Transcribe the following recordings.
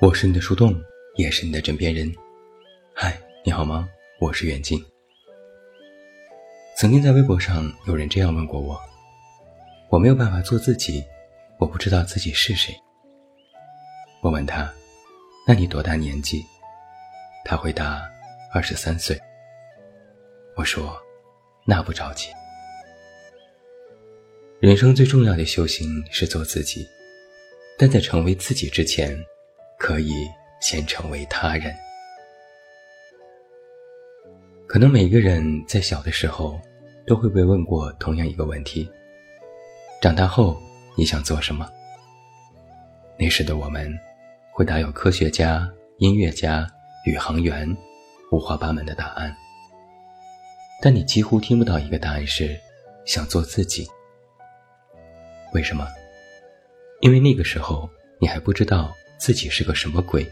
我是你的树洞，也是你的枕边人。嗨，你好吗？我是远近。曾经在微博上有人这样问过我：我没有办法做自己，我不知道自己是谁。我问他：那你多大年纪？他回答：二十三岁。我说：那不着急。人生最重要的修行是做自己，但在成为自己之前。可以先成为他人。可能每个人在小的时候都会被问过同样一个问题：长大后你想做什么？那时的我们回答有科学家、音乐家、宇航员，五花八门的答案。但你几乎听不到一个答案是想做自己。为什么？因为那个时候你还不知道。自己是个什么鬼？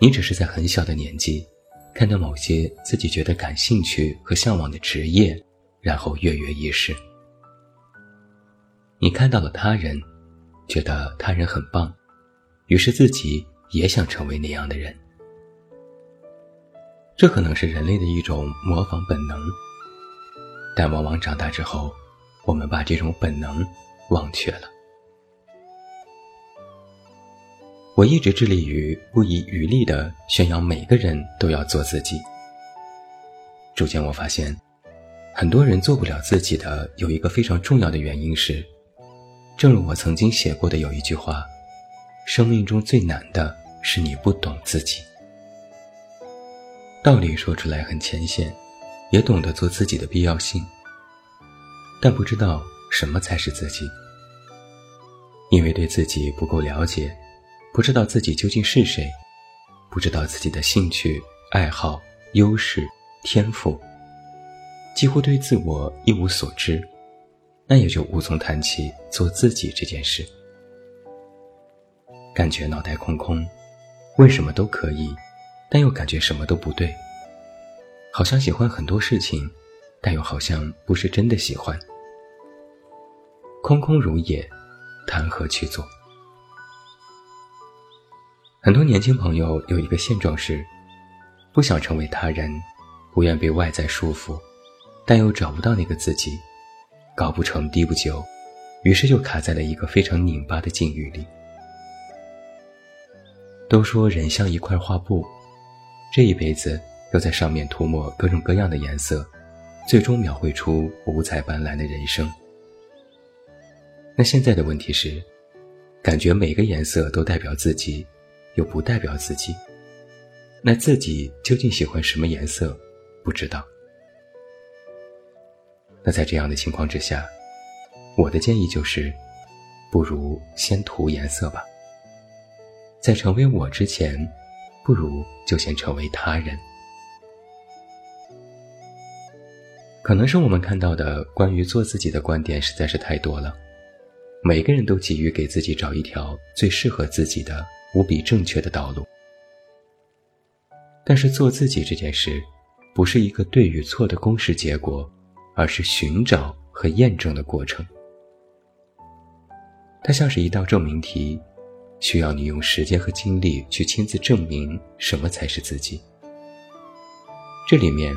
你只是在很小的年纪，看到某些自己觉得感兴趣和向往的职业，然后跃跃欲试。你看到了他人，觉得他人很棒，于是自己也想成为那样的人。这可能是人类的一种模仿本能，但往往长大之后，我们把这种本能忘却了。我一直致力于不遗余力地宣扬每个人都要做自己。逐渐我发现，很多人做不了自己的有一个非常重要的原因是，正如我曾经写过的有一句话：生命中最难的是你不懂自己。道理说出来很浅显，也懂得做自己的必要性，但不知道什么才是自己，因为对自己不够了解。不知道自己究竟是谁，不知道自己的兴趣爱好、优势、天赋，几乎对自我一无所知，那也就无从谈起做自己这件事。感觉脑袋空空，问什么都可以，但又感觉什么都不对。好像喜欢很多事情，但又好像不是真的喜欢。空空如也，谈何去做？很多年轻朋友有一个现状是，不想成为他人，不愿被外在束缚，但又找不到那个自己，高不成低不就，于是就卡在了一个非常拧巴的境遇里。都说人像一块画布，这一辈子要在上面涂抹各种各样的颜色，最终描绘出五彩斑斓的人生。那现在的问题是，感觉每个颜色都代表自己。又不代表自己，那自己究竟喜欢什么颜色？不知道。那在这样的情况之下，我的建议就是，不如先涂颜色吧。在成为我之前，不如就先成为他人。可能是我们看到的关于做自己的观点实在是太多了，每个人都急于给自己找一条最适合自己的。无比正确的道路，但是做自己这件事，不是一个对与错的公式结果，而是寻找和验证的过程。它像是一道证明题，需要你用时间和精力去亲自证明什么才是自己。这里面，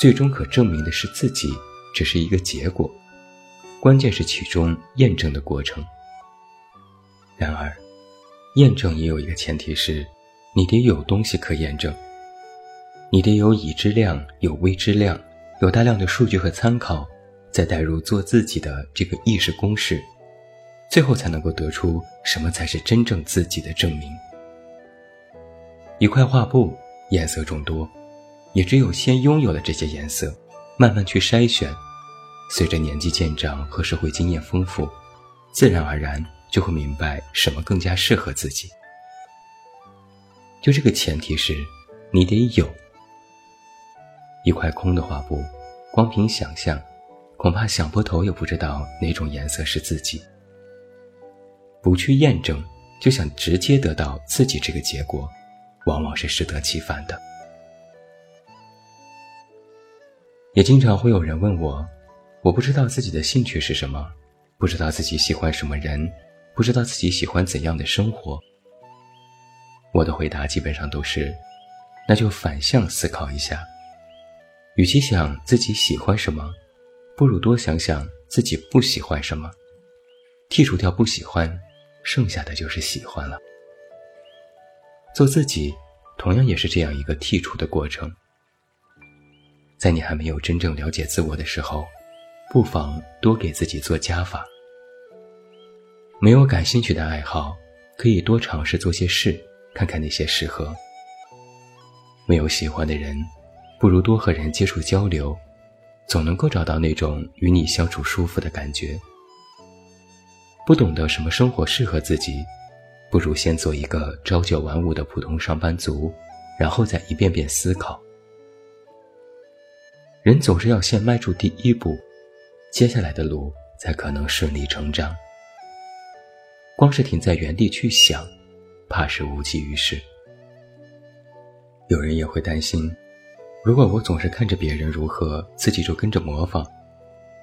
最终可证明的是自己，只是一个结果，关键是其中验证的过程。然而。验证也有一个前提是，你得有东西可验证。你得有已知量，有未知量，有大量的数据和参考，再带入做自己的这个意识公式，最后才能够得出什么才是真正自己的证明。一块画布，颜色众多，也只有先拥有了这些颜色，慢慢去筛选，随着年纪渐长和社会经验丰富，自然而然。就会明白什么更加适合自己。就这个前提是，你得有一块空的画布，光凭想象，恐怕想破头也不知道哪种颜色是自己。不去验证，就想直接得到自己这个结果，往往是适得其反的。也经常会有人问我，我不知道自己的兴趣是什么，不知道自己喜欢什么人。不知道自己喜欢怎样的生活，我的回答基本上都是，那就反向思考一下，与其想自己喜欢什么，不如多想想自己不喜欢什么，剔除掉不喜欢，剩下的就是喜欢了。做自己，同样也是这样一个剔除的过程。在你还没有真正了解自我的时候，不妨多给自己做加法。没有感兴趣的爱好，可以多尝试做些事。看看那些适合。没有喜欢的人，不如多和人接触交流，总能够找到那种与你相处舒服的感觉。不懂得什么生活适合自己，不如先做一个朝九晚五的普通上班族，然后再一遍遍思考。人总是要先迈出第一步，接下来的路才可能顺理成章。光是停在原地去想。怕是无济于事。有人也会担心，如果我总是看着别人如何，自己就跟着模仿，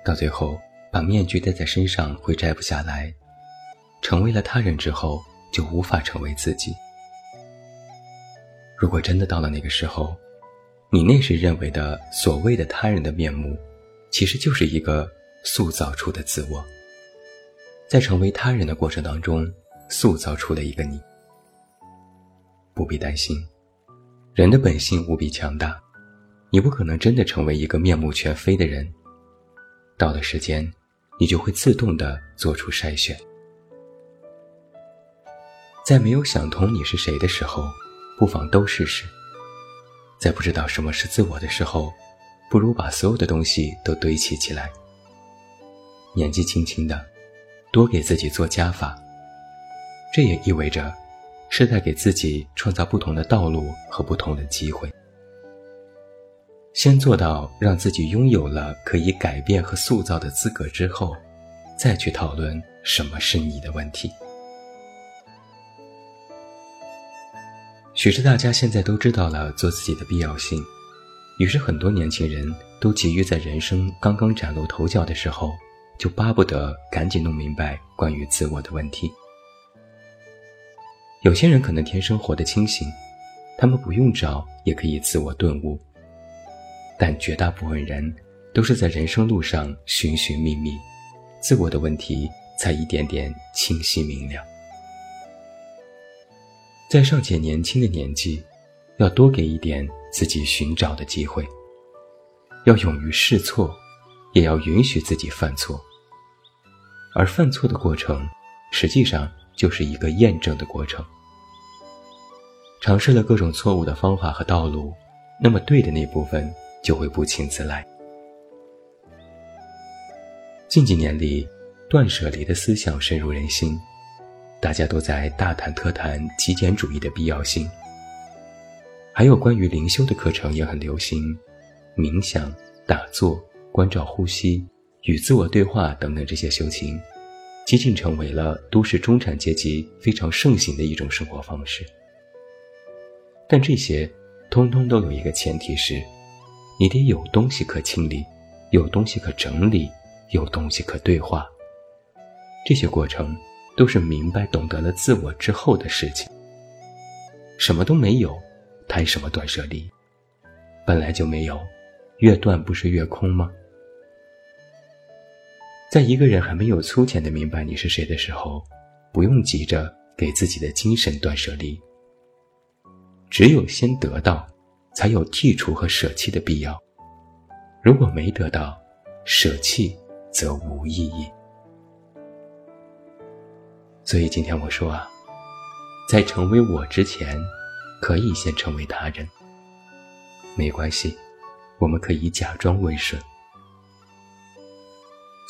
到最后把面具戴在身上会摘不下来，成为了他人之后就无法成为自己。如果真的到了那个时候，你那时认为的所谓的他人的面目，其实就是一个塑造出的自我，在成为他人的过程当中塑造出了一个你。不必担心，人的本性无比强大，你不可能真的成为一个面目全非的人。到了时间，你就会自动的做出筛选。在没有想通你是谁的时候，不妨都试试；在不知道什么是自我的时候，不如把所有的东西都堆砌起来。年纪轻轻的，多给自己做加法，这也意味着。是在给自己创造不同的道路和不同的机会。先做到让自己拥有了可以改变和塑造的资格之后，再去讨论什么是你的问题。许是大家现在都知道了做自己的必要性，于是很多年轻人都急于在人生刚刚崭露头角的时候，就巴不得赶紧弄明白关于自我的问题。有些人可能天生活得清醒，他们不用找也可以自我顿悟。但绝大部分人都是在人生路上寻寻觅觅，自我的问题才一点点清晰明了。在尚且年轻的年纪，要多给一点自己寻找的机会，要勇于试错，也要允许自己犯错。而犯错的过程，实际上。就是一个验证的过程。尝试了各种错误的方法和道路，那么对的那部分就会不请自来。近几年里，断舍离的思想深入人心，大家都在大谈特谈极简主义的必要性。还有关于灵修的课程也很流行，冥想、打坐、关照呼吸、与自我对话等等这些修行。接近成为了都市中产阶级非常盛行的一种生活方式，但这些通通都有一个前提是，你得有东西可清理，有东西可整理，有东西可对话。这些过程都是明白懂得了自我之后的事情。什么都没有，谈什么断舍离？本来就没有，越断不是越空吗？在一个人还没有粗浅的明白你是谁的时候，不用急着给自己的精神断舍离。只有先得到，才有剔除和舍弃的必要。如果没得到，舍弃则无意义。所以今天我说啊，在成为我之前，可以先成为他人。没关系，我们可以假装温顺。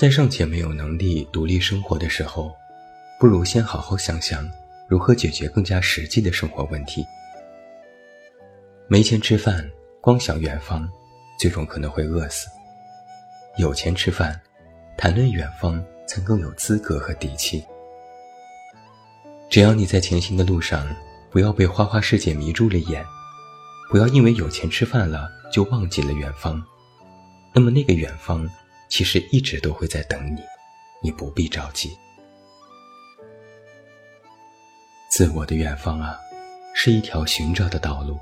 在尚且没有能力独立生活的时候，不如先好好想想如何解决更加实际的生活问题。没钱吃饭，光想远方，最终可能会饿死；有钱吃饭，谈论远方才更有资格和底气。只要你在前行的路上，不要被花花世界迷住了眼，不要因为有钱吃饭了就忘记了远方，那么那个远方。其实一直都会在等你，你不必着急。自我的远方啊，是一条寻找的道路，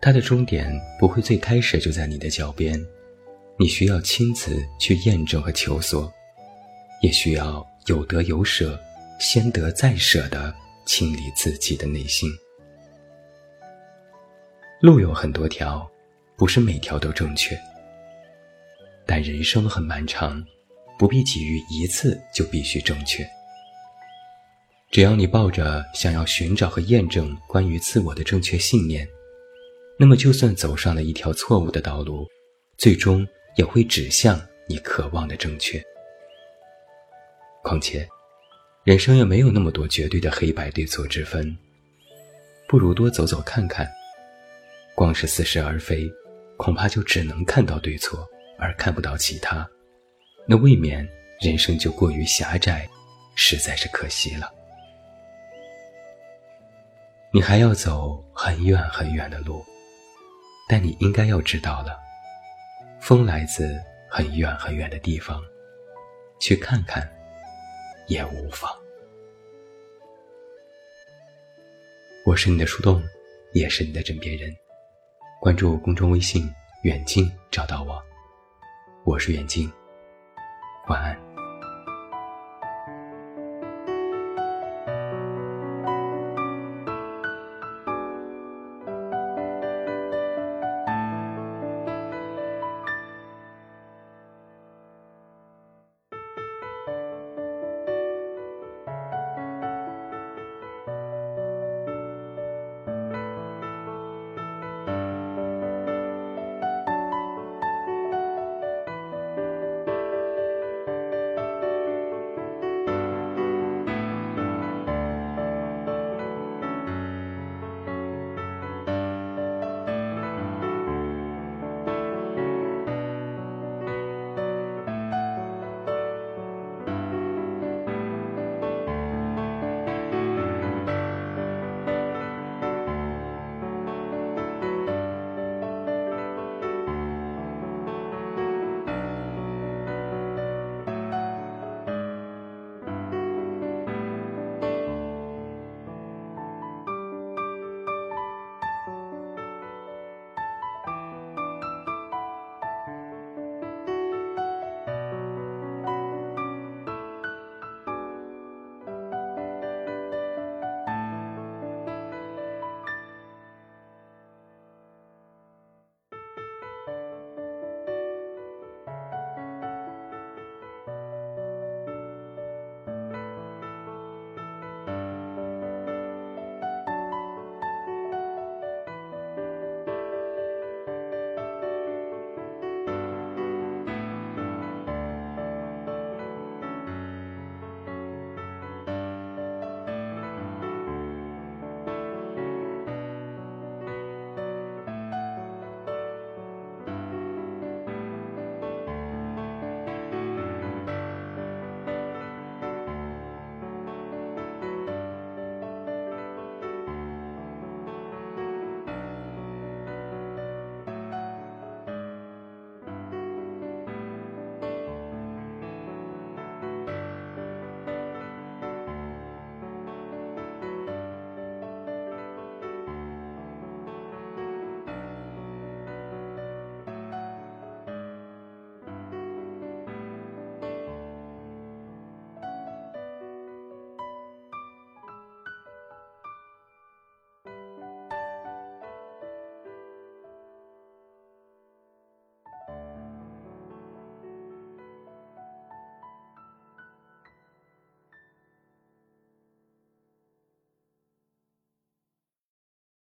它的终点不会最开始就在你的脚边，你需要亲自去验证和求索，也需要有得有舍，先得再舍的清理自己的内心。路有很多条，不是每条都正确，但人生很漫长，不必急于一次就必须正确。只要你抱着想要寻找和验证关于自我的正确信念，那么就算走上了一条错误的道路，最终也会指向你渴望的正确。况且，人生也没有那么多绝对的黑白对错之分，不如多走走看看。光是似是而非，恐怕就只能看到对错，而看不到其他，那未免人生就过于狭窄，实在是可惜了。你还要走很远很远的路，但你应该要知道了，风来自很远很远的地方，去看看也无妨。我是你的树洞，也是你的枕边人。关注公众微信“远近”，找到我。我是袁静，晚安。